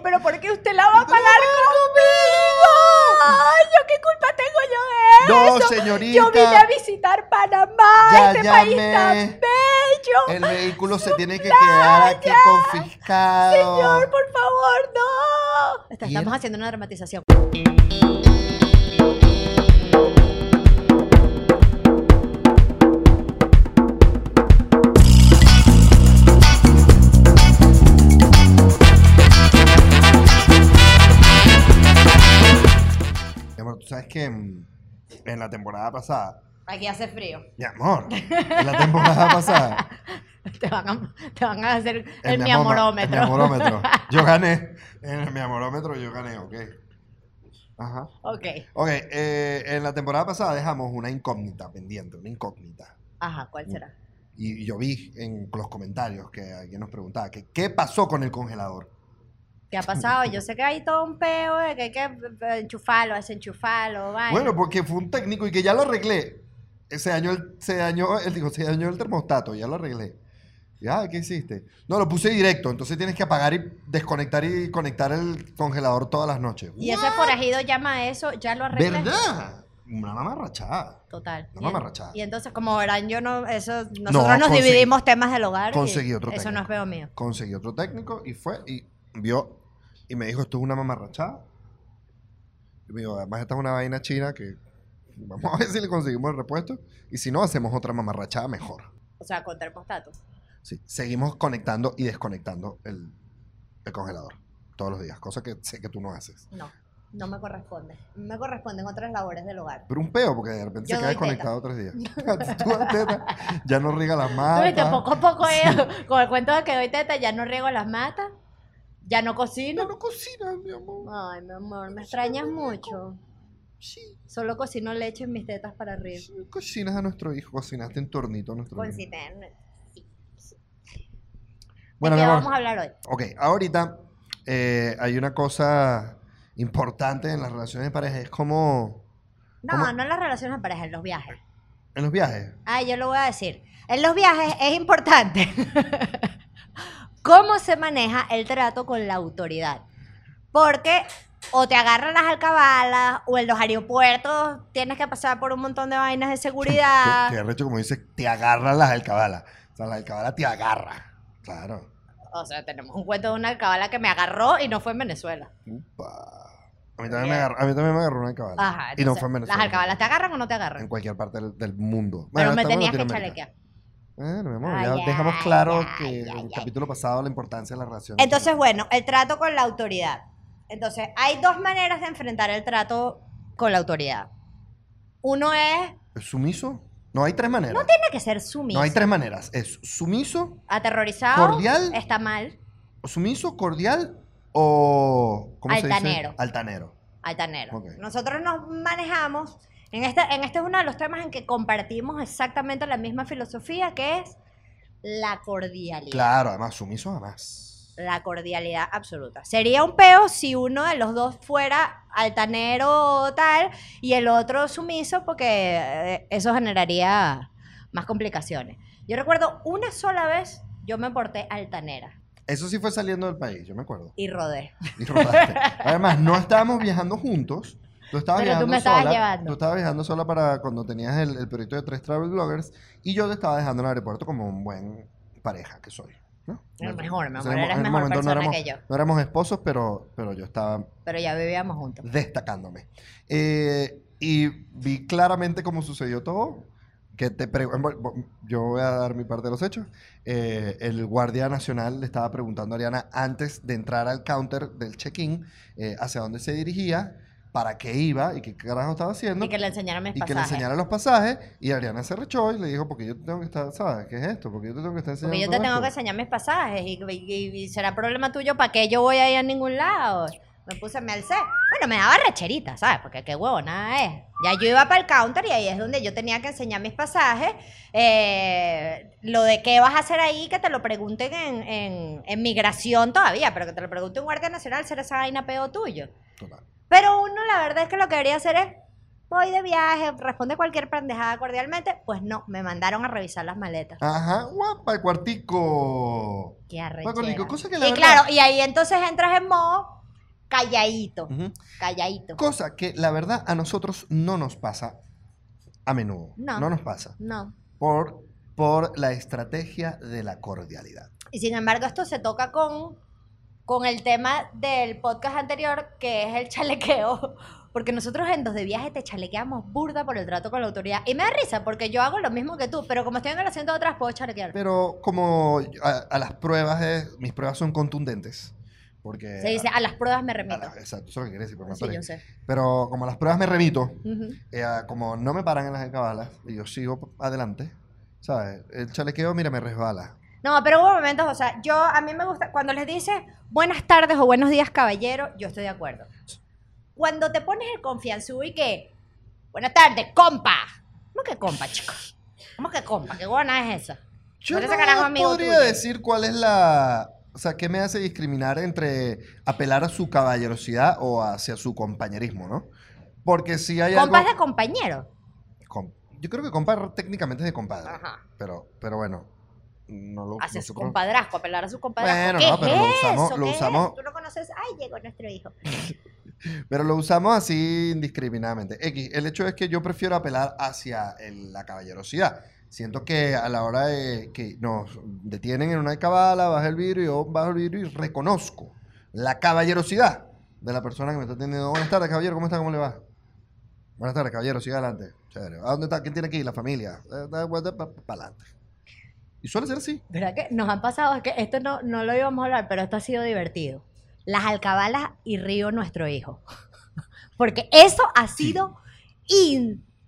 digo, pero ¿por qué usted la va a pagar conmigo? Ay, ¿yo qué culpa tengo yo de No, eso? señorita. Yo vine a visitar Panamá, Ya este país llamé. tan bello. El vehículo se tiene que quedar aquí confiscado. Señor, por favor, no. ¿Y Estamos haciendo una dramatización. Que mm, en la temporada pasada, Aquí hace frío. mi amor, en la temporada pasada, Te van a, te van a hacer el, mi mi amor- amorómetro. El mi amorómetro. Yo gané. En el mi amorómetro yo gané, ok. Ajá. ok. Ok, eh, en la temporada pasada dejamos una incógnita pendiente, una incógnita. Ajá, ¿cuál será? Y yo vi en los comentarios que alguien nos preguntaba que qué pasó con el congelador. ¿Qué ha pasado? Yo sé que hay todo un peo de que hay que eh, enchufarlo, desenchufarlo, vaina. Bueno, porque fue un técnico y que ya lo arreglé. Se dañó el, se dañó, él dijo, se dañó el termostato, ya lo arreglé. Ya, ¿qué hiciste? No, lo puse directo, entonces tienes que apagar y desconectar y conectar el congelador todas las noches. y ese forajido llama a eso, ya lo arreglé. ¿Verdad? Una mamarrachada. Total. Una mamarrachada. Y entonces, como verán, yo no, eso, nosotros No, nos conseguí- dividimos temas del hogar. conseguí otro Eso no es técnico. peo mío. Conseguí otro técnico y fue y vio y me dijo, esto es una mamarrachada. Y me dijo, además esta es una vaina china que vamos a ver si le conseguimos el repuesto y si no, hacemos otra mamarrachada mejor. O sea, con termostato. Sí, seguimos conectando y desconectando el, el congelador todos los días, cosa que sé que tú no haces. No, no me corresponde. Me corresponden otras labores del hogar. Pero un peo, porque de repente Yo se queda desconectado tres días. Tú teta, ya no riega las Tú matas. poco a poco, eh, con el cuento de que doy teta, ya no riego las matas, ya no Ya cocino. no cocinas, mi amor. Ay, mi amor, me extrañas mucho. Sí, Solo cocino leche en mis tetas para arriba. sí, cocinas a nuestro hijo, cocinaste en tornito a nuestro Con hijo. citerne. Bueno, ¿De mi qué vamos a hablar hoy? Ok, ahorita eh, hay una cosa importante en las relaciones de pareja, es como No, no en las relaciones de pareja, en los viajes. en los viajes. Ah, yo lo voy a decir. En los viajes es importante cómo se maneja el trato con la autoridad. Porque o te agarran las alcabalas o en los aeropuertos tienes que pasar por un montón de vainas de seguridad. Que, que arrecho, como dice, te agarran las alcabalas. O sea, la alcabala te agarra. Claro. O sea, tenemos un cuento de una alcabala que me agarró y no fue en Venezuela. Upa. A mí también me agarró, a mí también me agarró una alcabala. Ajá. y no fue en Venezuela. ¿Las alcabalas te agarran o no te En agarran? cualquier parte del, del mundo. Pero me en tenías que Latinoamérica. chalequear. Bueno, mi amor, Ay, ya ay, dejamos claro ay, que en el capítulo pasado la importancia de la relación. Entonces, bueno, el trato con la autoridad. Entonces, hay dos maneras de enfrentar el trato con la autoridad. Uno es, ¿Es sumiso? No, hay tres maneras. no tiene que ser sumiso. No hay tres maneras. Es sumiso, Aterrorizado, Cordial. está mal, sumiso, cordial o. ¿Cómo se Altanero. dice? Altanero. altanero. Ok. Nosotros nos manejamos, en este, en este es uno de los temas en que compartimos exactamente la misma filosofía, que es la cordialidad. Claro, además, sumiso, además. La cordialidad absoluta. Sería un peo si uno de los dos fuera altanero o tal y el otro sumiso porque eh, eso generaría más complicaciones. Yo recuerdo una sola vez yo me porté altanera Eso sí fue saliendo del país, yo me acuerdo. y rodé. Y rodaste. Además, no estábamos viajando juntos. Tú estabas Pero tú me estabas sola. llevando. Tú estabas viajando sola para cuando tenías el, el proyecto de tres travel bloggers y yo te estaba dejando en el aeropuerto como un buen pareja que soy. ¿no? Mejor, mi amor, eres mejor momento no persona éramos, que yo. No éramos esposos, pero, pero yo estaba Pero ya vivíamos juntos. destacándome. Eh, y vi claramente cómo sucedió todo. Que te bueno, yo voy a dar mi parte de los hechos. Eh, el guardia nacional le estaba preguntando a Ariana antes de entrar al counter del check-in eh, hacia dónde se dirigía, para qué iba y qué carajo estaba haciendo. Y que le enseñaron mis y que le pasajes. enseñara los pasajes. Y Ariana se rechó y le dijo, porque yo te tengo que estar, ¿sabes? ¿Qué es esto? Porque yo te tengo que estar enseñando Porque yo te tengo que esto?". enseñar mis pasajes y, y- y será problema tuyo para que yo voy a ir a ningún lado. Me puse, me alcé. Bueno, me daba recherita, ¿sabes? Porque qué huevo, nada es. Ya yo iba para el counter y ahí es donde yo tenía que enseñar mis pasajes. Eh, lo de qué vas a hacer ahí, que te lo pregunten en, en, en migración todavía, pero que te lo pregunte un guardia nacional, será esa vaina peo tuyo. Total. Pero uno, la verdad es que lo que debería hacer es voy de viaje, responde cualquier pendejada cordialmente. Pues no, me mandaron a revisar las maletas. Ajá, guapa, el cuartico. Qué cuartico. arrechera. Cosa que la Y verdad- claro, y ahí entonces entras en modo calladito, calladito. Cosa que la verdad a nosotros no nos pasa a menudo. No. nos pasa. No. Por, por la estrategia de la cordialidad. Y sin embargo, esto se toca con, con el tema del podcast anterior, que es el chalequeo. Porque nosotros en dos de viaje te chalequeamos burda por el trato con la autoridad. Y me da risa, porque yo hago lo mismo que tú, pero como estoy en el asiento de atrás, puedo chalequear. Pero como a, a las pruebas, de- mis pruebas son contundentes. Porque... Se dice, a las pruebas me a remito. la- exacto, eso es lo que quiere decir. pero Sí, yo sé. Pero como a las pruebas me remito, Ujú. eh, como no me paran en las cabalas y yo sigo adelante, ¿sabes? El chalequeo, mira, me resbala. No, pero hubo momentos, o sea, yo, a mí me gusta, cuando les dice buenas tardes o buenos días, caballero, yo estoy de acuerdo. Cuando te pones el confianzú y que, buenas tardes, compa. ¿Cómo que compa, chicos? ¿Cómo que compa? ¿Qué buena es esa? Yo no podría tuyo. decir cuál es la... O sea, ¿qué me hace discriminar entre apelar a su caballerosidad o hacia su compañerismo, no? Porque si hay Compa es algo... de compañero. Com- Yo creo que compa técnicamente es de compadre. Ajá. Pero, pero bueno, no lo Hace su nosotros- compadrazgo, apelar a su compadrazgo. Bueno, ¿Qué no, es pero lo usamos- eso? lo ¿Qué es usamos-? Tú no conoces, ay, llegó nuestro hijo. Pero lo usamos así indiscriminadamente. X, el hecho es que yo prefiero apelar hacia el- la caballerosidad. Siento que a la hora de que nos detienen en una cabala, baja el vidrio, yo bajo el vidrio y reconozco la caballerosidad de la persona que me está atendiendo. Buenas tardes, caballero, ¿cómo está? ¿Cómo le va? Buenas tardes, caballero, siga adelante. Chévere. ¿A dónde está? ¿Quién tiene ir? La familia. Para adelante. Y suele ser así. ¿Verdad que nos han pasado? Es que esto no, no lo íbamos a hablar, pero esto ha sido divertido. Las alcabalas y Río, nuestro hijo. Porque eso ha sido.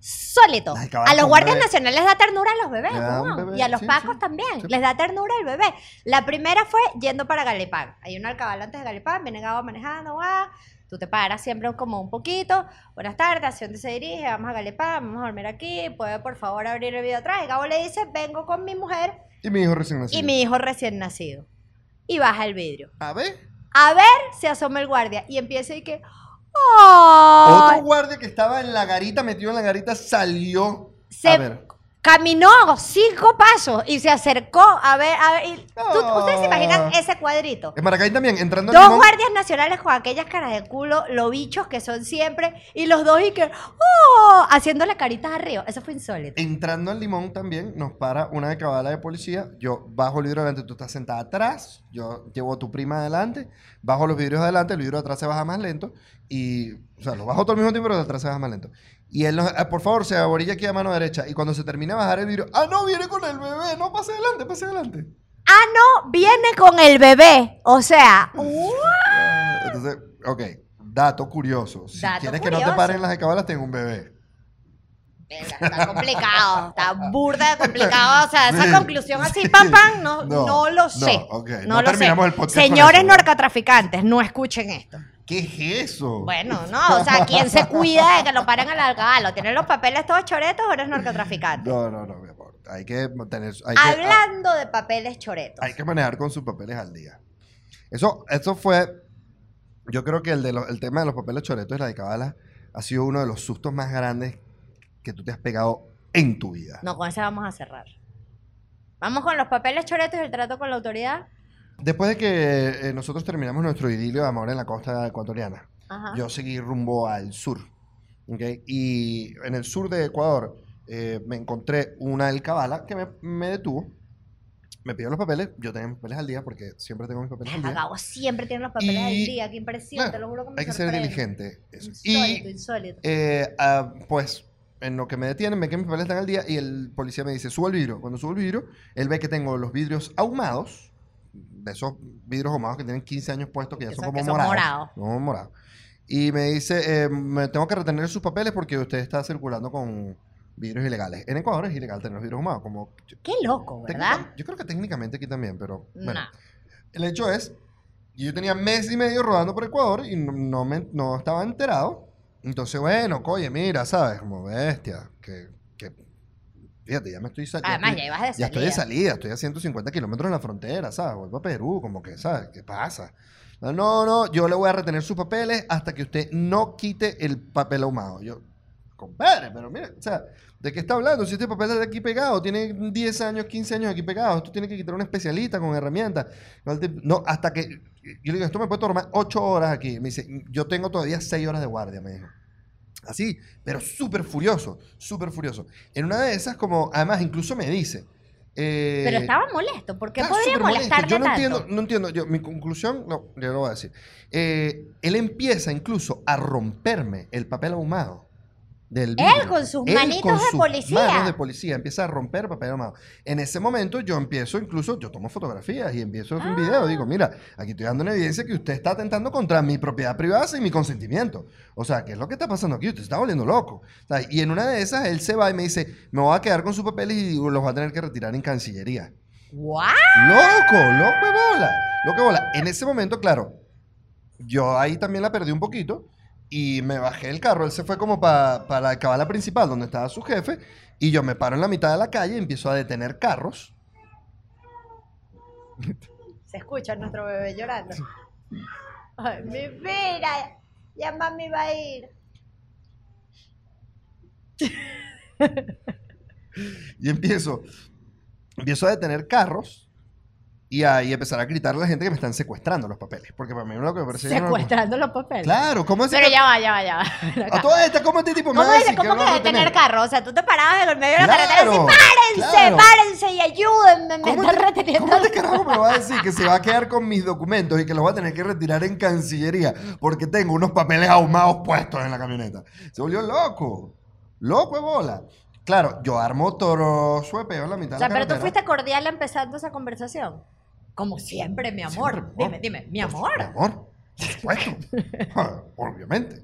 Las alcabalas A los guardias nacionales les da ternura a los bebés, bebé, y a los sí, pacos sí. también. Sí. Les da ternura al bebé. La primera fue yendo para Galepán. Hay una alcabala antes de Galepán, viene Gabo manejando, guau. Tú te paras siempre como un poquito. Buenas tardes, ¿hacia dónde se dirige? Vamos a Galepán, vamos a dormir aquí. ¿Puede por favor abrir el video atrás? Y Gabo le dice, vengo con mi mujer Y mi hijo recién nacido. y mi hijo recién nacido. Y baja el vidrio. A ver. A ver, se asoma el guardia y empieza y que. Otro guardia que estaba en la garita, metido en la garita, salió. Se A ver. caminó cinco pasos y se acercó a ver. A ver y tú- Oh. ¿Ustedes se imaginan ese cuadrito? En Maracay también, entrando Dos guardias nacionales con aquellas caras de culo, los bichos que son siempre, y los dos y que. ¡Oh! Haciéndole caritas arriba. Eso fue insólito. Entrando al limón también, nos para una de cabala de policía. Yo bajo el vidrio adelante, tú estás sentada atrás. Yo llevo a tu prima adelante. Bajo los vidrios adelante, el vidrio de atrás se baja más lento. Y, o sea, lo bajo todo al mismo tiempo, pero de atrás se baja más lento. Y él nos, "Ah, por favor, se aborilla aquí a mano derecha. Y cuando se termina de bajar el vidrio, ah, no, viene con el bebé. No, pase adelante, pase adelante. Ah, no, viene con el bebé. O sea, Entonces, ok, dato curioso. Si Dato quieres que no te curioso. paren las de cabalas, tengo un bebé. Verga, Está complicado, está burda de complicado. O sea, esa Sí. conclusión así, pam, pam, no, No, no, lo no, sé. ok, No, lo terminamos sé. el podcast con Señores narcotraficantes, no escuchen esto. ¿Qué es eso? Bueno, no, o sea, ¿quién se cuida de que lo paren al alcalde? ¿Tienen los papeles todos choretos o eres narcotraficante? No, no, no, mi amor. Hay que tener. Hay que, Hablando de papeles choretos. hay que manejar con sus papeles al día. Eso, eso fue. Yo creo que el, de los- el tema de los papeles choretos y la de cabala ha sido uno de los sustos más grandes que tú te has pegado en tu vida. No, con ese vamos a cerrar. Vamos con los papeles choretos y el trato con la autoridad. Después de que eh, nosotros terminamos nuestro idilio de amor en la costa ecuatoriana, Ajá. yo seguí rumbo al sur. ¿ok? Y en el sur de Ecuador eh, me encontré una alcabala que me, me detuvo. Me pidió los papeles. Yo tenía mis papeles al día porque siempre tengo mis papeles al día. Acabo siempre tienen los papeles Y- al día, qué impresión, te lo juro que me Hay que ser sorprende. diligente. eso. Insólito, Y insólito. eh, ah, pues en lo que me detienen, ve que mis papeles están al día y el policía me dice, subo el vidrio. Cuando subo el vidrio, él ve que tengo los vidrios ahumados, de esos vidrios ahumados que tienen 15 años puestos, que ya son son- como morados. morados. No, morados. Y me dice, eh, me tengo que retener sus papeles porque usted está circulando con vidrios ilegales. En Ecuador es ilegal tener los vidrios ahumados. Como, Qué loco, ¿verdad? yo creo que técnicamente aquí también, pero bueno. No. El hecho es, yo tenía mes y medio rodando por Ecuador y no, no me, no estaba enterado. Entonces, bueno, oye, mira, ¿sabes? Como bestia, que fíjate, ya me estoy saliendo. Además, ya ibas de Ya estoy de salida. salida, estoy a 150 kilómetros en la frontera, ¿sabes? Vuelvo a Perú, como que, ¿sabes? ¿Qué pasa? No, no, no, yo le voy a retener sus papeles hasta que usted no quite el papel ahumado. Yo, compadre, pero mira, o sea, ¿de qué está hablando? Si este papel está aquí pegado, tiene 10 años, 15 años aquí pegado, esto tiene que quitar un especialista con herramientas. No, hasta que, yo le digo, esto me puede tomar 8 horas aquí. Me dice, yo tengo todavía 6 horas de guardia, me dijo. Así, pero súper furioso, súper furioso. En una de esas, como, además, incluso me dice, eh, pero estaba molesto. ¿Por qué estaba podría molestarte Yo no tanto? entiendo, no entiendo. Yo, mi conclusión, no, yo lo voy a decir. Eh, él empieza incluso a romperme el papel ahumado del vidrio. con sus Él manitos con de sus policía. manos de policía empieza a romper papel ahumado. En ese momento yo empiezo incluso, yo tomo fotografías y empiezo a hacer un video. Digo, mira, aquí estoy dando una evidencia que usted está atentando contra mi propiedad privada sin mi consentimiento. O sea, ¿qué es lo que está pasando aquí? Usted se está volviendo loco. O sea, y en una de esas él se va y me dice, me voy a quedar con sus papeles y los va a tener que retirar en Cancillería. ¿What? ¡Loco! ¡Loco de bola! ¡Loco de bola! En ese momento, claro, yo ahí también la perdí un poquito y me bajé del carro. Él se fue como pa- para la cabala principal donde estaba su jefe y yo me paro en la mitad de la calle y empiezo a detener carros. Se escucha nuestro bebé llorando. Ay, mi vida. Ya mami va a ir. Y empiezo, empiezo a detener carros y ahí empezar a gritarle a la gente que me están secuestrando los papeles. Porque para mí lo que me parece... Secuestrando los papeles. Claro, ¿cómo es Pero ya va, ya va, ya va. A todas estas, ¿cómo este tipo me ¿Cómo, a dice, que ¿cómo que detener detener? carro? O sea, tú te parabas en el medio de la carretera y decías, párense, claro. párense y ayúdenme, me ¿Cómo están te- reteniendo. ¿Cómo este carajo me va a decir que se va a quedar con mis documentos y que los va a tener que retirar en Cancillería porque tengo unos papeles ahumados puestos en la camioneta? Se volvió loco. Loco de bola. Claro, yo armo toro suepeo en la mitad O sea, de la pero tú fuiste cordial empezando esa conversación. Como siempre, mi amor. Siempre, Dime, dime, mi amor. Mi amor, por supuesto. Ah, Obviamente.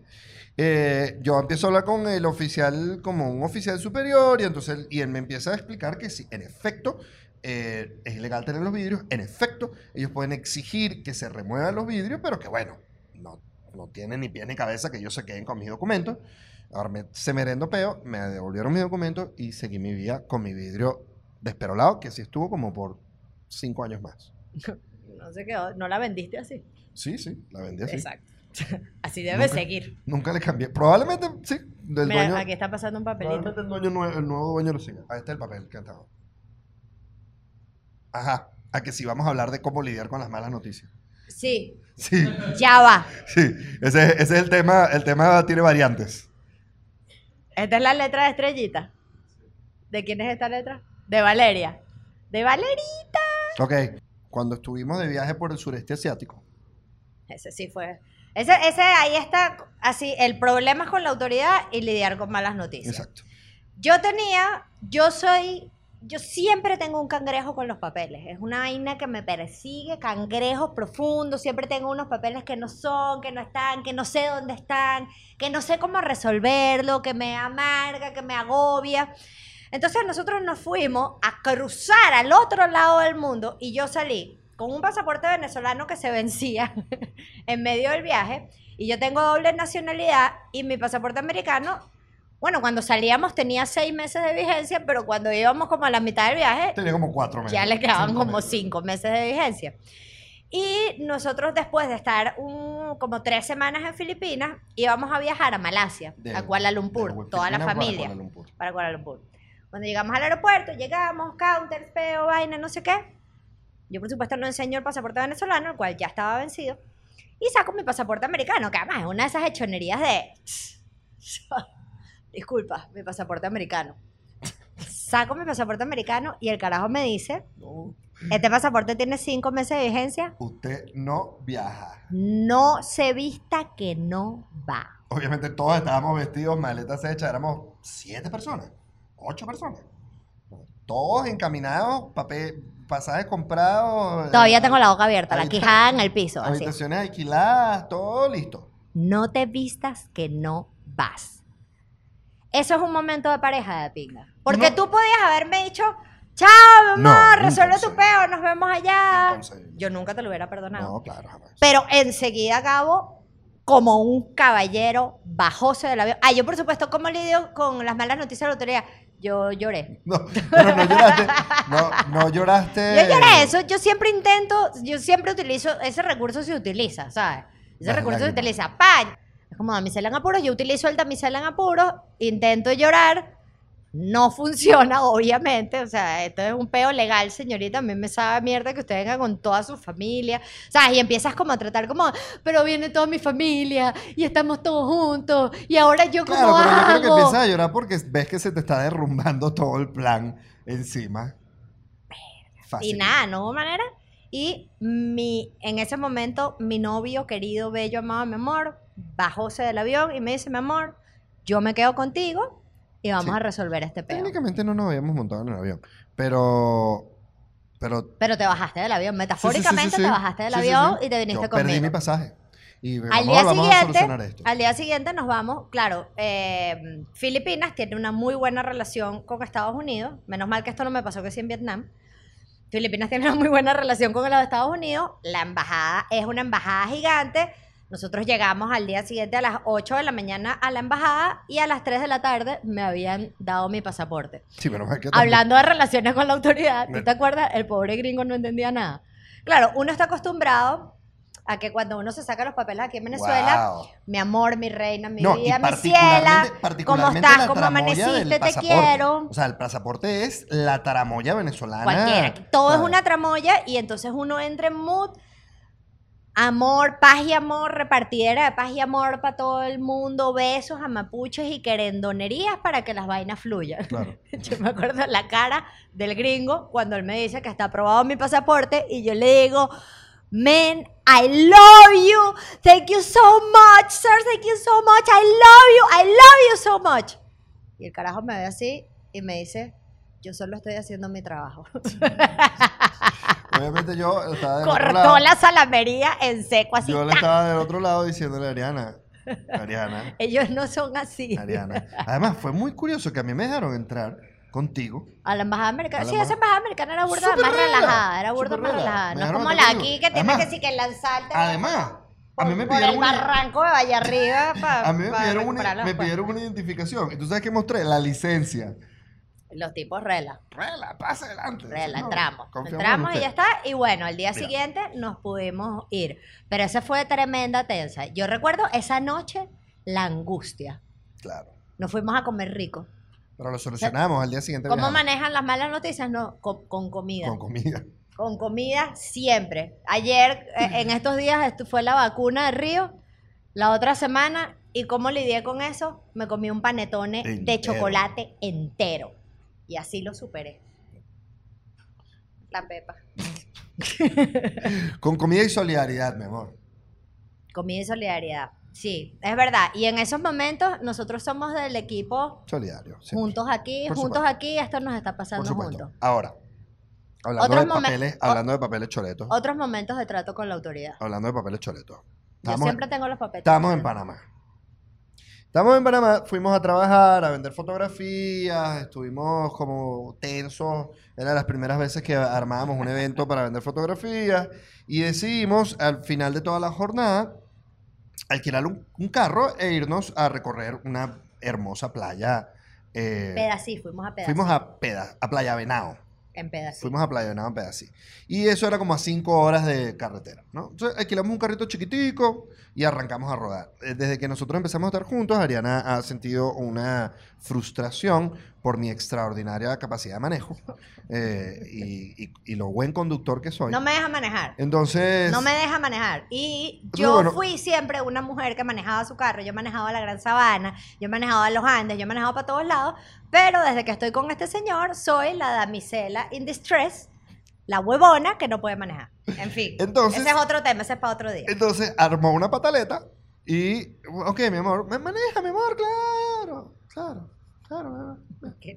Eh, yo empiezo a hablar con el oficial como un oficial superior y entonces él, y él me empieza a explicar que sí, en efecto, eh, es ilegal tener los vidrios, en efecto, ellos pueden exigir que se remuevan los vidrios, pero que bueno, no, no tienen ni pie ni cabeza que ellos se queden con mis documentos. Ahora me, se merendo peo, me devolvieron mis documentos y seguí mi vida con mi vidrio desperolado, que sí estuvo como por cinco años más. No sé qué, no la vendiste así. Sí, sí, la vendí así. Exacto. Así debe Nunca- seguir. Nunca le cambié. Probablemente sí. Del Mira, dueño, aquí está pasando un papelito. el, dueño nue- el nuevo dueño lo siga. Ahí está el papel que estaba. Ajá. A que sí vamos a hablar de cómo lidiar con las malas noticias. Sí, Sí, ya va. sí. Ese, ese es el tema. El tema tiene variantes. Esta es la letra de estrellita. ¿De quién es esta letra? De Valeria. De Valerita. Ok. Cuando estuvimos de viaje por el sureste asiático. Ese sí fue. Ese, ese ahí está así, el problema es con la autoridad y lidiar con malas noticias. Exacto. Yo tenía, yo soy, yo siempre tengo un cangrejo con los papeles. Es una vaina que me persigue, cangrejos profundos. Siempre tengo unos papeles que no son, que no están, que no sé dónde están, que no sé cómo resolverlo, que me amarga, que me agobia. Entonces nosotros nos fuimos a cruzar al otro lado del mundo y yo salí con un pasaporte venezolano que se vencía en medio del viaje y yo tengo doble nacionalidad y mi pasaporte americano, bueno, cuando salíamos tenía seis meses de vigencia, pero cuando íbamos como a la mitad del viaje Tenía como cuatro meses. ya le quedaban Cinco como meses. cinco meses de vigencia. Y nosotros después de estar un- como tres semanas en Filipinas, íbamos a viajar a Malasia, De- a Kuala Lumpur, de toda la Filipinas para familia Kuala Lumpur. para Kuala Lumpur. Cuando llegamos al aeropuerto, llegamos, counter, peo, vaina, no sé qué. Yo, por supuesto, no enseño el pasaporte venezolano, el cual ya estaba vencido. Y saco mi pasaporte americano, que además es una de esas hechonerías de... Disculpa, mi pasaporte americano. Saco mi pasaporte americano y el carajo me dice, No, este pasaporte tiene cinco meses de vigencia, usted no viaja. no se vista que no va. Obviamente todos estábamos vestidos, maletas hechas, éramos siete personas, ocho personas. Todos encaminados, papel, pasajes comprados. Todavía eh, tengo la boca abierta, la quijada en el piso. Así. Habitaciones alquiladas, todo listo. No te vistas que no vas. Eso es un momento de pareja de pinga. Porque No. tú podías haberme dicho, chao, mi No, amor, resuelve tu peo, nos vemos allá. Imposible. Yo nunca te lo hubiera perdonado. No, claro, jamás. Pero enseguida acabo como un caballero bajóse del avión. Ah, yo por supuesto, ¿cómo lidio con las malas noticias de la autoridad? Yo lloré. No, pero no lloraste. No, no lloraste. Yo lloré eso, yo siempre intento, yo siempre utilizo, ese recurso se utiliza, ¿sabes? Ese Las recurso se utiliza. ¡Pan! Es como damisela en apuros. Yo utilizo el damisela en apuros, intento llorar. No funciona, obviamente. O sea, esto es un peo legal, señorita. A mí me sabe mierda que usted venga con toda su familia. ¿Sabes? Y empiezas como a tratar como, pero viene toda mi familia y estamos todos juntos. Y ahora yo como Claro, pero yo creo que hago. empiezas a llorar porque ves que se te está derrumbando todo el plan encima. Y Fácil. nada, no hubo manera. Y mi, en ese momento, mi novio, querido, bello, amado, mi amor, bajóse del avión y me dice, mi amor, yo me quedo contigo y vamos Sí. a resolver este pedo. Técnicamente no nos habíamos montado en el avión. Pero. Pero. Pero te bajaste del avión, metafóricamente sí, sí. te bajaste del avión y te viniste Yo conmigo. Perdí mi pasaje. Y Al vamos, día, vamos a solucionar siguiente, esto. al día siguiente nos vamos, claro, eh, Filipinas tiene una muy buena relación con Estados Unidos, menos mal que esto no me pasó que sí en Vietnam. Filipinas tiene una muy buena relación con los Estados Unidos, la embajada es una embajada gigante, nosotros llegamos al día siguiente a las 8 de la mañana a la embajada y a las 3 de la tarde me habían dado mi pasaporte. Sí, pero más que Hablando de relaciones con la autoridad, ¿tú te acuerdas? El pobre gringo no entendía nada. Claro, uno está acostumbrado a que cuando uno se saca los papeles aquí en Venezuela, Wow. mi amor, mi reina, mi No, vida, mi ciela, ¿cómo estás? ¿Cómo amaneciste? Te quiero. O sea, el pasaporte es la tramoya venezolana. Cualquiera. Todo es una tramoya y entonces uno entra en mood. Amor, paz y amor, repartidera de paz y amor para todo el mundo, besos, amapuches y querendonerías para que las vainas fluyan. Claro. Yo me acuerdo la cara del gringo cuando él me dice que está aprobado mi pasaporte y yo le digo, man, I love you, thank you so much, sir, thank you so much, I love you, I love you so much. Y el carajo me ve así y me dice, yo solo estoy haciendo mi trabajo. Obviamente yo estaba del otro lado. Cortó la salamería en seco así. Yo le ¡tac! estaba del otro lado diciéndole a Ariana. Ariana. Ellos no son así. Ariana. Además, fue muy curioso que a mí me dejaron entrar contigo. A la embajada americana. Sí, esa embajada americana era burda Súper más rela, relajada. Era burda súper más rela. relajada. Me No es dejaron como la aquí que tienes Además- que sí que lanzarte. Además, a mí me por pidieron el una, barranco de Valle Arriba a mí me pidieron, una, me pidieron una identificación. Y tú sabes que mostré la licencia. Los tipos rela. Rela, pasa adelante. Rela, entramos. en Entramos y ya está. Y bueno, al día siguiente nos pudimos ir. Pero esa fue tremenda tensa. Yo recuerdo esa noche la angustia. Claro. Nos fuimos a comer rico. Pero lo solucionamos al día siguiente. ¿Cómo viajamos. manejan las malas noticias? No, con, con comida. Con comida. Con comida siempre. Ayer, eh, en estos días, esto fue la vacuna de Río. La otra semana, ¿y cómo lidié con eso? Me comí un panetone de chocolate entero. Y así lo superé. La pepa. Con comida y solidaridad, mi amor. Comida y solidaridad. Sí, es verdad. Y en esos momentos, nosotros somos del equipo Solidario. siempre. juntos aquí, Por juntos supuesto. aquí, esto nos está pasando juntos. Ahora, hablando Otros de papeles, hablando de papeles choletos. Otros momentos de trato con la autoridad. Hablando de papeles choletos. Yo siempre tengo los papeles. estamos en Panamá. Estamos en Panamá, fuimos a trabajar, a vender fotografías, estuvimos como tensos. Era las primeras veces que armábamos un evento para vender fotografías y decidimos al final de toda la jornada alquilar un, un carro e irnos a recorrer una hermosa playa. eh, Pedací, fuimos a Pedací. fuimos a, Peda- a Playa Venado. En Pedací. Fuimos a Playa Venado en Pedací. Y eso era como a cinco horas de carretera, ¿no? Entonces alquilamos un carrito chiquitico y arrancamos a rodar. Eh, Desde que nosotros empezamos a estar juntos, Ariana ha sentido una frustración por mi extraordinaria capacidad de manejo eh, y, y- y lo buen conductor que soy. No me deja manejar. Entonces, No me deja manejar. Y yo bueno. fui siempre una mujer que manejaba su carro. Yo manejaba la Gran Sabana, yo manejaba los Andes, yo manejaba para todos lados. Pero desde que estoy con este señor, soy la damisela in distress, la huevona que no puede manejar. En fin, Entonces- ese es otro tema, ese es para otro día. entonces armó una pataleta y, ok, mi amor, me maneja, mi amor, claro, claro, claro. Qué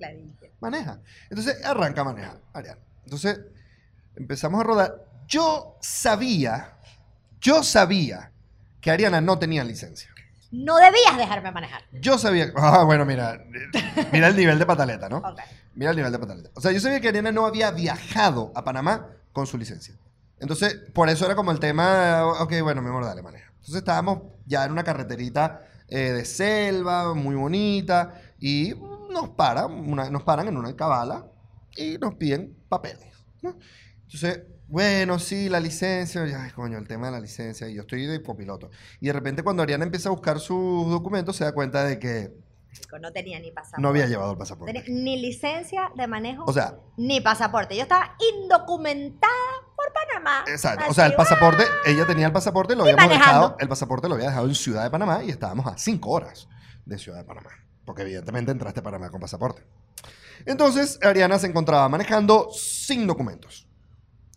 maneja. Entonces arranca a manejar, Ariana. Entonces empezamos a rodar. Yo sabía, yo sabía que Ariana no tenía licencia. No debías dejarme manejar. Yo sabía, ah, bueno, mira, mira el nivel de pataleta, ¿no? Ok. Mira el nivel de pataleta. O sea, yo sabía que Ariana no había viajado a Panamá con su licencia. Entonces, por eso era como el tema, ok, bueno, mi amor, dale, maneja. Entonces estábamos ya en una carreterita eh, de selva, muy bonita, y nos paran, una- nos paran en una cabala y nos piden papeles. ¿no? Entonces, bueno, sí, la licencia, ay, coño, el tema de la licencia, y yo estoy de copiloto. Y de repente cuando Ariana empieza a buscar sus documentos, se da cuenta de que no tenía ni pasaporte. no había llevado el pasaporte. tenía ni licencia de manejo, O sea, ni pasaporte. Yo estaba indocumentada por Panamá. exacto. O sea, el pasaporte, ella tenía el pasaporte, lo habíamos manejando. dejado, el pasaporte lo había dejado en Ciudad de Panamá y estábamos a cinco horas de Ciudad de Panamá. Porque evidentemente entraste a Panamá con pasaporte. Entonces, Ariana se encontraba manejando sin documentos.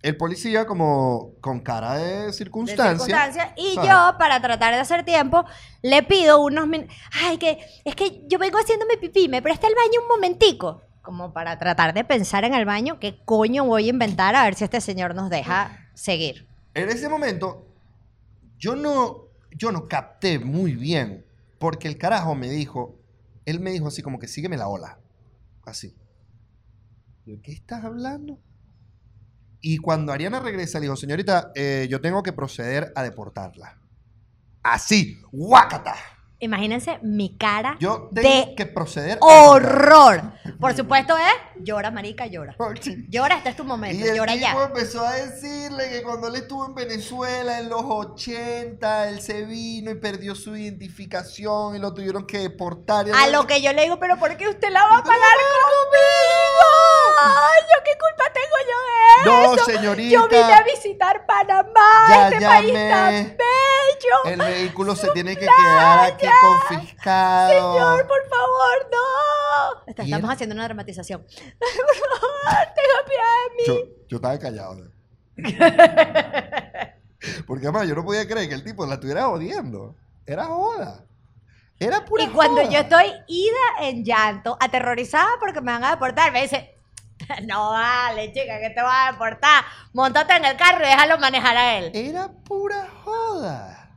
El policía, como con cara de de circunstancia, Y yo, para tratar de hacer tiempo, le pido unos minutos. Ay, que es que yo vengo haciendo mi pipí, me presta el baño un momentico. Como para tratar de pensar en el baño, ¿qué coño voy a inventar a ver si este señor nos deja seguir? En ese momento, yo no, yo no capté muy bien, porque el carajo me dijo, él me dijo así como que sígueme la ola, así. Yo, ¿qué estás hablando? Y cuando Ariana regresa, le dijo, señorita, eh, yo tengo que proceder a deportarla. Así, guácata. Imagínense mi cara Yo tengo de que proceder a horror. Por supuesto, ¿eh? Llora, marica, llora. Sí. Llora, este es tu momento, el llora tipo ya. empezó a decirle que cuando él estuvo en Venezuela en los 80, él se vino y perdió su identificación y lo tuvieron que deportar. y A lo que yo le digo, pero ¿por qué usted la va a pagar conmigo? Ay, ¿yo qué culpa tengo yo de No, eso? señorita. Yo vine a visitar Panamá, Ya este país tan bello. El vehículo se tiene que quedar aquí confiscado. Señor, por favor, no. Está- Estamos haciendo una dramatización. Por favor, tenga piedad de mí. Yo, yo estaba callado. ¿no? Porque además yo no podía creer que el tipo la estuviera odiando. Era joda. Era pura Y cuando joda. yo estoy ida en llanto, aterrorizada porque me van a deportar, me dice, no vale, chica, que te vas a deportar. Montate en el carro y déjalo manejar a él. Era pura joda.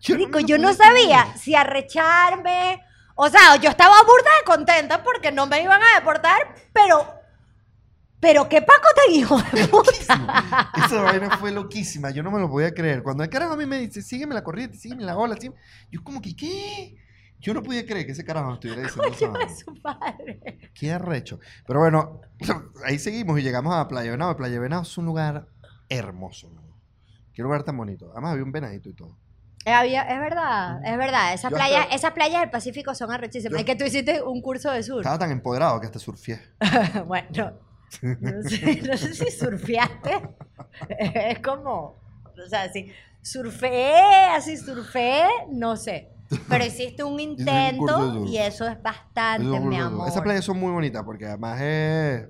Yo lo yo no creer. sabía si arrecharme. O sea, yo estaba burda de contenta porque no me iban a deportar, pero. Pero qué Paco tan hijo de puta. Esa vaina fue loquísima, yo no me lo podía creer. Cuando el carajo a mí me dice, sígueme la corriente, sígueme la ola, sígueme", yo como que, ¿qué? Yo no podía creer que ese carajo estuviera diciendo esa vaina. de su padre. Qué arrecho. Pero bueno, ahí seguimos y llegamos a Playa Venado. Playa Venado es un lugar hermoso. ¿no? Qué lugar tan bonito. Además había un venadito y todo. Eh, había- es verdad, es verdad. Esas Yo playas, hasta- esas playas del Pacífico son arrechísimas. Yo- Es que tú hiciste un curso de surf. Estaba tan empoderado que hasta surfié. bueno, no sé, no sé si surfeaste. Es como, o sea, si surfeé, así surfeé, no sé. Pero hiciste un intento y eso es bastante, Eso- mi amor. Esas playas son muy bonitas porque además es,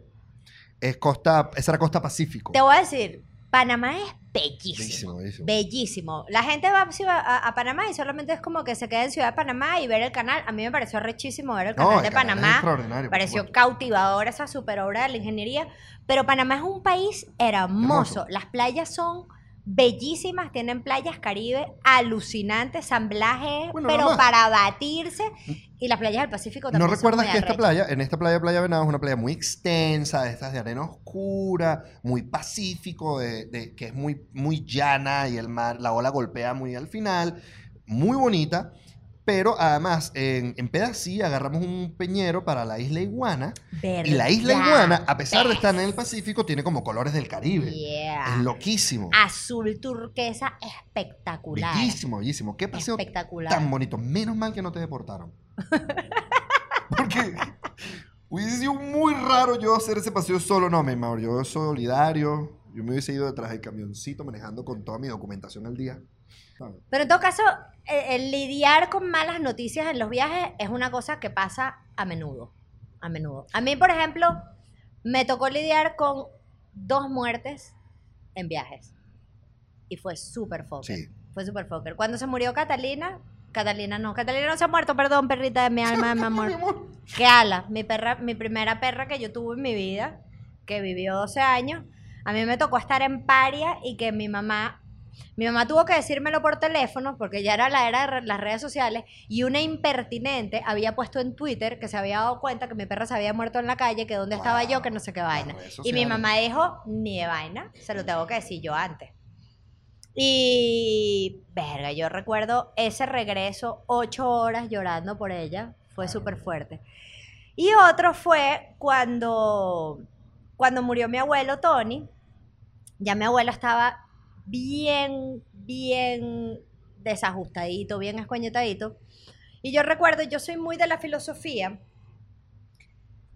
es costa, esa era costa Pacífico. Te voy a decir, Panamá es bellísimo. Bellísimo, bellísimo. Bellísimo. La gente va a, a Panamá y solamente es como que se queda en Ciudad de Panamá y ver el canal. A mí me pareció rechísimo ver el No, canal el de canal Panamá. pareció supuesto. cautivador esa super obra de la ingeniería. Pero Panamá es un país hermoso. Hermoso. Las playas son bellísimas, tienen playas caribe alucinantes, samblaje, Bueno, pero para batirse. Y las playas del Pacífico también ¿No son recuerdas muy que esta playa, en esta playa Playa Venado es una playa muy extensa, de estas de arena oscura, muy pacífico, de, de- que es muy, muy llana y el mar, la ola golpea muy al final, muy bonita, pero además en, en Pedací agarramos un peñero para la isla Iguana y la isla. Iguana, a pesar de estar en el Pacífico, tiene como colores del Caribe. Yeah. Es loquísimo. Azul turquesa espectacular. Bellísimo, bellísimo. Qué paseo Espectacular. tan bonito. Menos mal que no te deportaron. Porque hubiese sido muy raro yo hacer ese paseo solo. No, mi amor, yo solidario. Yo me hubiese ido detrás del camioncito manejando con toda mi documentación al día. Pero en todo caso, el lidiar con malas noticias en los viajes es una cosa que pasa a menudo. A menudo. A mí, por ejemplo, me tocó lidiar con dos muertes en viajes. Y fue súper foker. Sí. Fue súper foker. Cuando se murió Catalina, Catalina no, Catalina no se ha muerto, perdón, perrita de mi alma, de mi amor. Que ala, mi perra, mi primera perra que yo tuve en mi vida, que vivió 12 años, a mí me tocó estar en paria y que mi mamá, mi mamá tuvo que decírmelo por teléfono porque ya era la era de las redes sociales y una impertinente había puesto en Twitter que se había dado cuenta que mi perra se había muerto en la calle, que dónde estaba yo, que no sé qué vaina. Y mi mamá dijo, ni de vaina, se lo tengo que decir yo antes. Y, verga, yo recuerdo ese regreso, ocho horas llorando por ella, fue súper fuerte. Y otro fue cuando, cuando murió mi abuelo Tony, Ya mi abuelo estaba bien, bien desajustadito, bien escoñetadito. Y yo recuerdo, yo soy muy de la filosofía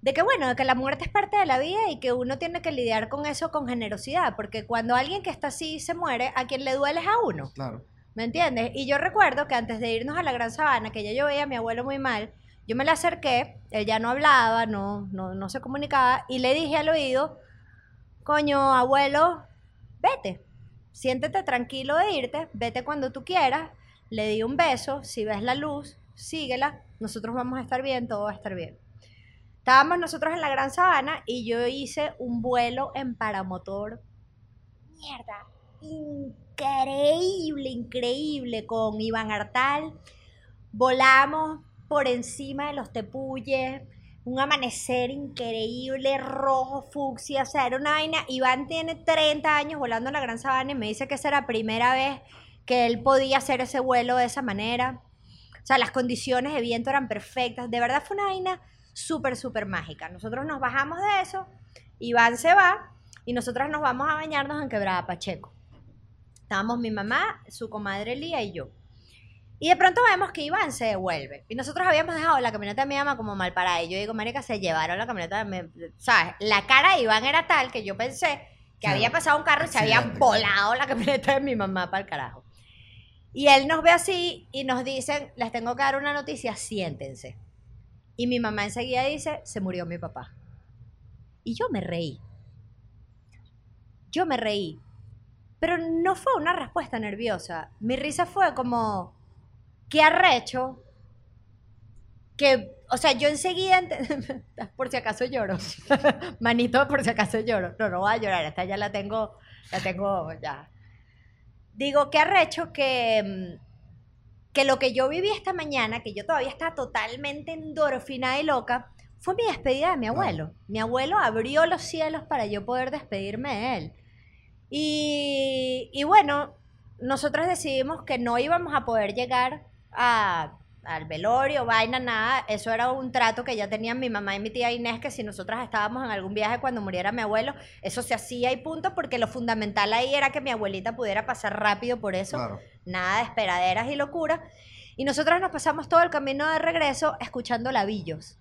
de que bueno, de que la muerte es parte de la vida y que uno tiene que lidiar con eso con generosidad, porque cuando alguien que está así se muere, a quien le duele es a uno. Claro. ¿Me entiendes? Y yo recuerdo que antes de irnos a la Gran Sabana, que ya yo veía a mi abuelo muy mal, yo me le acerqué, él ya no hablaba, no, no, no se comunicaba, y le dije al oído, coño, abuelo, vete, siéntete tranquilo de irte, vete cuando tú quieras, le di un beso, si ves la luz, síguela, nosotros vamos a estar bien, todo va a estar bien. Estábamos nosotros en la Gran Sabana y yo hice un vuelo en paramotor. Mierda, increíble, increíble con Iván Artal. Volamos por encima de los tepuyes, un amanecer increíble, rojo, fucsia, o sea, era una vaina. Iván tiene 30 años volando en la Gran Sabana y me dice que esa era la primera vez que él podía hacer ese vuelo de esa manera. O sea, las condiciones de viento eran perfectas. De verdad fue una vaina súper, súper mágica. Nosotros nos bajamos de eso, Iván se va y nosotras nos vamos a bañarnos en Quebrada Pacheco. Estábamos mi mamá, su comadre Lía y yo. Y de pronto vemos que Iván se devuelve. Y nosotros habíamos dejado la camioneta de mi mamá como mal parada. Y yo digo, marica, se llevaron la camioneta de mi... ¿Sabes? La cara de Iván era tal que yo pensé que Sí. había pasado un carro y se había volado la camioneta de mi mamá para el carajo. Y él nos ve así y nos dicen, les tengo que dar una noticia, siéntense. Y mi mamá enseguida dice, se murió mi papá. Y yo me reí. Yo me reí. Pero no fue una respuesta nerviosa. Mi risa fue como, qué arrecho. Que, o sea, yo enseguida, por si acaso lloro. Manito, por si acaso lloro. No, no voy a llorar, esta ya la tengo, la tengo ya. Digo, qué arrecho que, mm, que lo que yo viví esta mañana, que yo todavía estaba totalmente endorfinada y loca, fue mi despedida de mi abuelo. Mi abuelo abrió los cielos para yo poder despedirme de él. Y, y bueno, nosotros decidimos que no íbamos a poder llegar a, al velorio, vaina, nada. Eso era un trato que ya tenían mi mamá y mi tía Inés, que si nosotras estábamos en algún viaje cuando muriera mi abuelo, eso se hacía y punto, porque lo fundamental ahí era que mi abuelita pudiera pasar rápido por eso Claro. nada de esperaderas y locura. Y nosotros nos pasamos todo el camino de regreso escuchando labillos,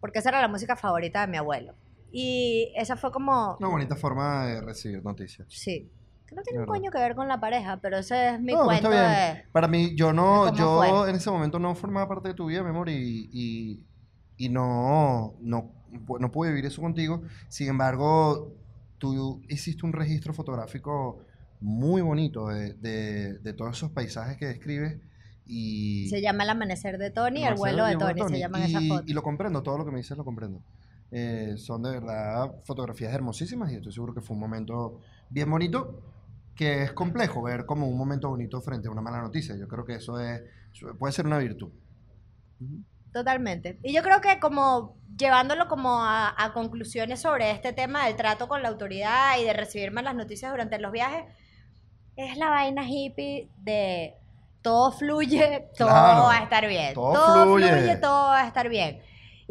porque esa era la música favorita de mi abuelo. Y esa fue como, Una bonita forma de recibir noticias. sí, que no tiene un coño que ver con la pareja, pero ese es mi No, pero cuento está de... Para mí, yo no, yo fue. en ese momento no formaba parte de tu vida, mi amor, y, y, y no, no, no pude vivir eso contigo. Sin embargo, tú hiciste un registro fotográfico muy bonito de, de, de todos esos paisajes que describes. Y Se llama El Amanecer de Tony, El vuelo de y el vuelo Tony, se llaman esas y, fotos. y lo comprendo, todo lo que me dices lo comprendo. Eh, son de verdad fotografías hermosísimas y estoy seguro que fue un momento bien bonito, que es complejo ver como un momento bonito frente a una mala noticia. Yo creo que eso es puede ser una virtud. Totalmente. Y yo creo que como llevándolo como a, a conclusiones sobre este tema del trato con la autoridad y de recibir malas noticias durante los viajes, es la vaina hippie de todo fluye, todo Claro. va a estar bien. Todo fluye. todo va a estar bien.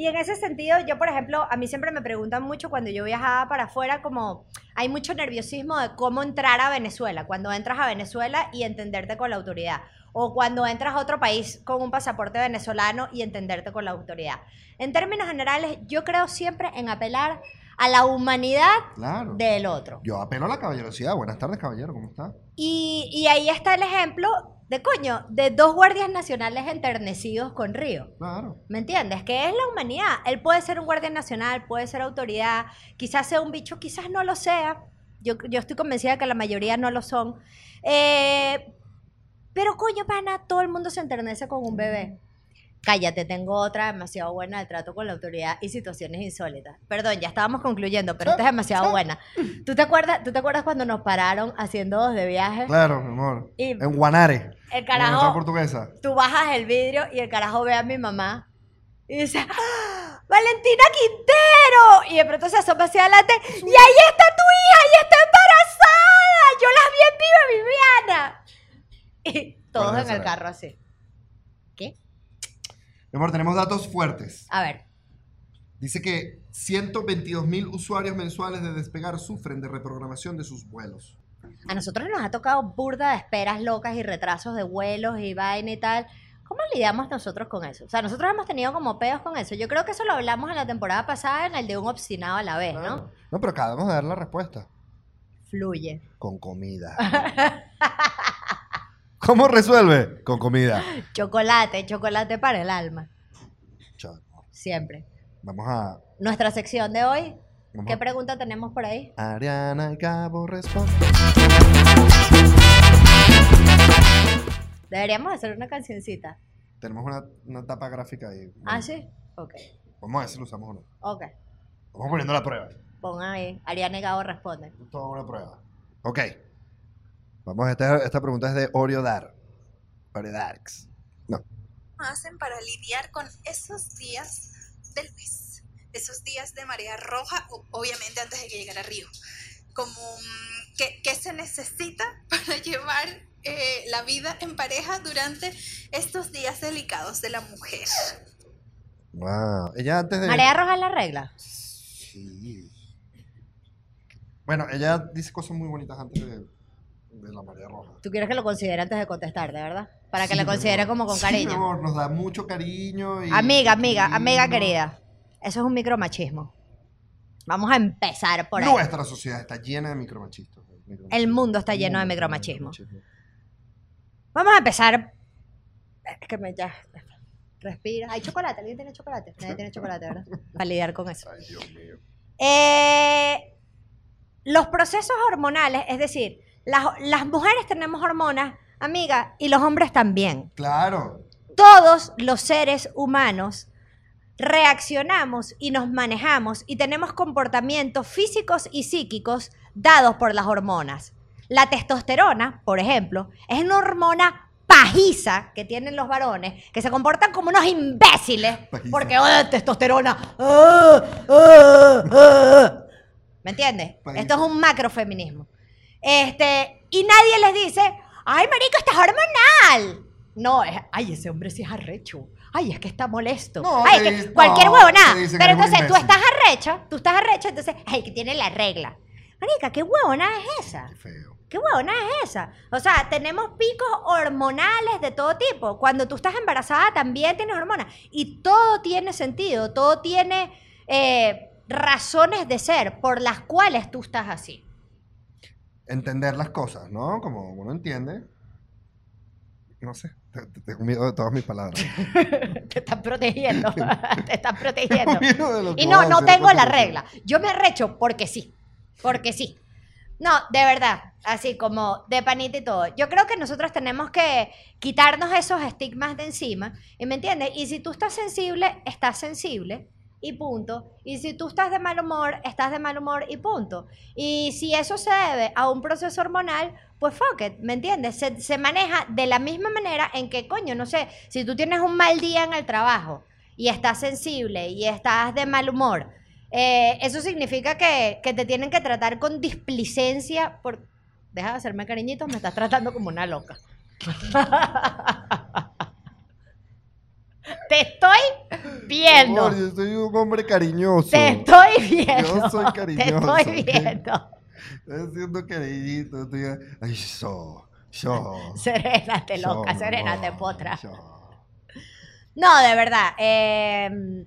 Y en ese sentido, yo, por ejemplo, a mí siempre me preguntan mucho cuando yo viajaba para afuera, como hay mucho nerviosismo de cómo entrar a Venezuela, cuando entras a Venezuela y entenderte con la autoridad, o cuando entras a otro país con un pasaporte venezolano y entenderte con la autoridad. En términos generales, yo creo siempre en apelar a la humanidad Claro. del otro. Yo apelo a la caballerosidad. Buenas tardes, caballero, ¿cómo está? Y, y ahí está el ejemplo de coño, de dos guardias nacionales enternecidos con Río. Claro. ¿Me entiendes? Que es la humanidad. Él puede ser un guardia nacional, puede ser autoridad, quizás sea un bicho, quizás no lo sea. Yo, yo estoy convencida de que la mayoría no lo son. Eh, pero coño, pana, todo el mundo se enternece con un bebé. Cállate, tengo otra demasiado buena de trato con la autoridad y situaciones insólitas. Perdón, ya estábamos concluyendo, pero esta es demasiado buena. ¿Tú te acuerdas, ¿tú te acuerdas cuando nos pararon haciendo dos de viaje? Claro, mi amor. Y- En Guanare. El En carajo, Universidad portuguesa. tú bajas el vidrio y el carajo ve a mi mamá y dice, ¡Ah! ¡Valentina Quintero! Y de pronto se asoma hacia adelante y ahí está tu hija y está embarazada. Yo las vi en viva, Viviana. Y todos ¿Cuál es en el carro así. Mi amor, tenemos datos fuertes. A ver, Dice que 122 mil usuarios mensuales de Despegar sufren de reprogramación de sus vuelos. A nosotros nos ha tocado burda de esperas locas y retrasos de vuelos y vaina y tal. ¿Cómo lidiamos nosotros con eso? O sea, nosotros hemos tenido como peos con eso. Yo creo que eso lo hablamos en la temporada pasada en el de un obstinado a la vez, ¿no? No, pero acabamos de dar la respuesta. Fluye. Con comida. ¿Cómo resuelve? Con comida. Chocolate, chocolate para el alma. Chao. Siempre. Vamos a. Nuestra sección de hoy. vamos ¿Qué a- pregunta tenemos por ahí? Ariana Cabo responde. Deberíamos hacer una cancioncita. Tenemos una, una tapa gráfica ahí. ¿Ah, sí? Ok. Vamos a ver si lo usamos o no. Ok. Vamos poniendo la prueba. Pon ahí. Ariane Gabo responde. Toda una prueba. Ok. Vamos, esta, esta pregunta es de Oreo Dar. Oreo Darks. No. hacen para lidiar con esos días del mes? Esos días de marea roja, o- obviamente antes de que llegara Río. Como, mm, ¿qué, qué se necesita para llevar eh, la vida en pareja durante estos días delicados de la mujer? Wow. Ella antes de. ¿Marea roja es la regla? Sí. Bueno, ella dice cosas muy bonitas antes de, de la marea roja. Tú quieres que lo considere antes de contestar, ¿de verdad? Para que Sí, mi considere como con Sí, mi cariño. amor, nos da mucho cariño. Y Amiga, amiga, amiga querida. Eso es un micromachismo. Vamos a empezar por ahí. Nuestra sociedad está llena de micromachistas. El mundo está lleno de mundo micromachismo. Vamos a empezar. Es que me ya. Respira. ¿Hay chocolate? ¿Alguien tiene chocolate? Nadie tiene chocolate, ¿verdad? Para lidiar con eso. Ay, Dios mío. Eh, los procesos hormonales, es decir, las, las mujeres tenemos hormonas, amiga, y los hombres también. Claro. Todos los seres humanos reaccionamos y nos manejamos y tenemos comportamientos físicos y psíquicos dados por las hormonas. La testosterona, por ejemplo, es una hormona pajiza que tienen los varones que se comportan como unos imbéciles Pajiza. porque ¡oh, testosterona! ¡Ah, ah, ah! ¿Me entiendes? Pajiza. Esto es un macrofeminismo. Este, y nadie les dice, ¡ay, marico, estás hormonal! No, es, ay, ese hombre sí es arrecho. Ay, es que está molesto. No, ay, te que dice- cualquier no, huevonada. Pero entonces tú estás arrecha, tú estás arrecha, entonces, ay, que tiene la regla. Marica, ¿qué huevona es esa? Qué feo. ¿Qué huevona es esa? O sea, tenemos picos hormonales de todo tipo. Cuando tú estás embarazada también tienes hormonas. Y todo tiene sentido, todo tiene eh, razones de ser por las cuales tú estás así. Entender las cosas, ¿no? Como uno entiende. No sé. te- te- Tengo miedo de todas mis palabras. Te están protegiendo, te están protegiendo. Y no, no tengo la regla. Yo me arrecho porque sí. Porque sí. No, de verdad. Así como de panita y todo. Yo creo que nosotros tenemos que quitarnos esos estigmas de encima. ¿Y me entiendes? Y si tú estás sensible, estás sensible. Y punto. Y si tú estás de mal humor, estás de mal humor y punto. Y si eso se debe a un proceso hormonal, pues fuck it, ¿me entiendes? Se, se maneja de la misma manera en que, coño, no sé, si tú tienes un mal día en el trabajo y estás sensible y estás de mal humor, eh, eso significa que, que te tienen que tratar con displicencia por... Deja de hacerme cariñitos, me estás tratando como una loca. te estoy viendo. Amor, yo soy un hombre cariñoso. Te estoy viendo. Yo soy Te cariñoso, estoy ¿ok? viendo. Estoy haciendo cariñito. Estoy... Ay, yo. Yo. Serénate, loca, yo, serénate, no, potra. yo. No, de verdad. eh,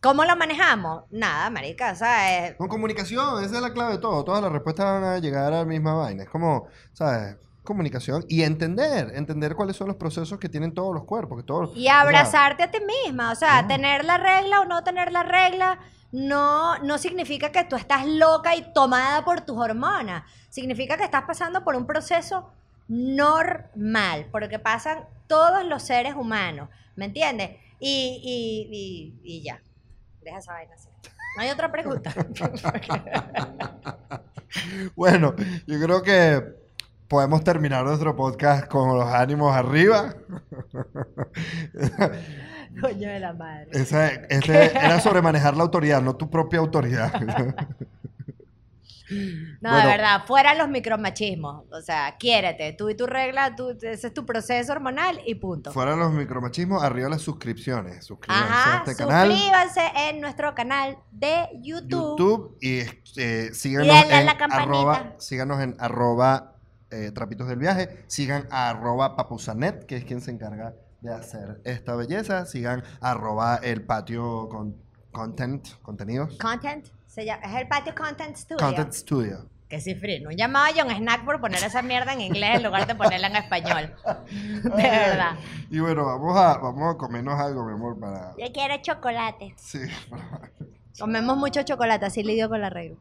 ¿Cómo lo manejamos? Nada, marica, ¿sabes? Con comunicación, esa es la clave de todo. Todas las respuestas van a llegar a la misma vaina. Es como, ¿sabes? Comunicación y entender, entender cuáles son los procesos que tienen todos los cuerpos. Que todos, Y o sea, abrazarte a ti misma. O sea, tener la regla o no tener la regla no, no significa que tú estás loca y tomada por tus hormonas. Significa que estás pasando por un proceso normal, porque pasan todos los seres humanos. ¿Me entiendes? Y, y, y, y ya. Deja esa vaina así. No hay otra pregunta. Bueno, yo creo que podemos terminar nuestro podcast con los ánimos arriba. Coño de la madre. Ese, ese era sobre manejar la autoridad, no tu propia autoridad. No, Bueno. de verdad, fuera los micromachismos. O sea, quiérete. Tú y tu regla, tú, ese es tu proceso hormonal y punto. Fuera los micromachismos, arriba las suscripciones. Suscríbanse a Ajá, este canal. suscríbanse en nuestro canal de YouTube. YouTube y eh, síganos, Y a en la campanita. arroba, síganos en arroba eh, trapitos del viaje, sigan a arroba papusanet, que es quien se encarga de hacer esta belleza, sigan arroba el patio con content, contenidos, Content, se llama, es el Patio Content Studio. content studio. Que cifrino. Un llamado a John Snack por poner esa mierda en inglés en lugar de ponerla en español. De verdad. Y bueno, vamos a, vamos a comernos algo, mi amor, para... Yo quiero chocolate. Sí, Comemos mucho chocolate, así lidio con la regla.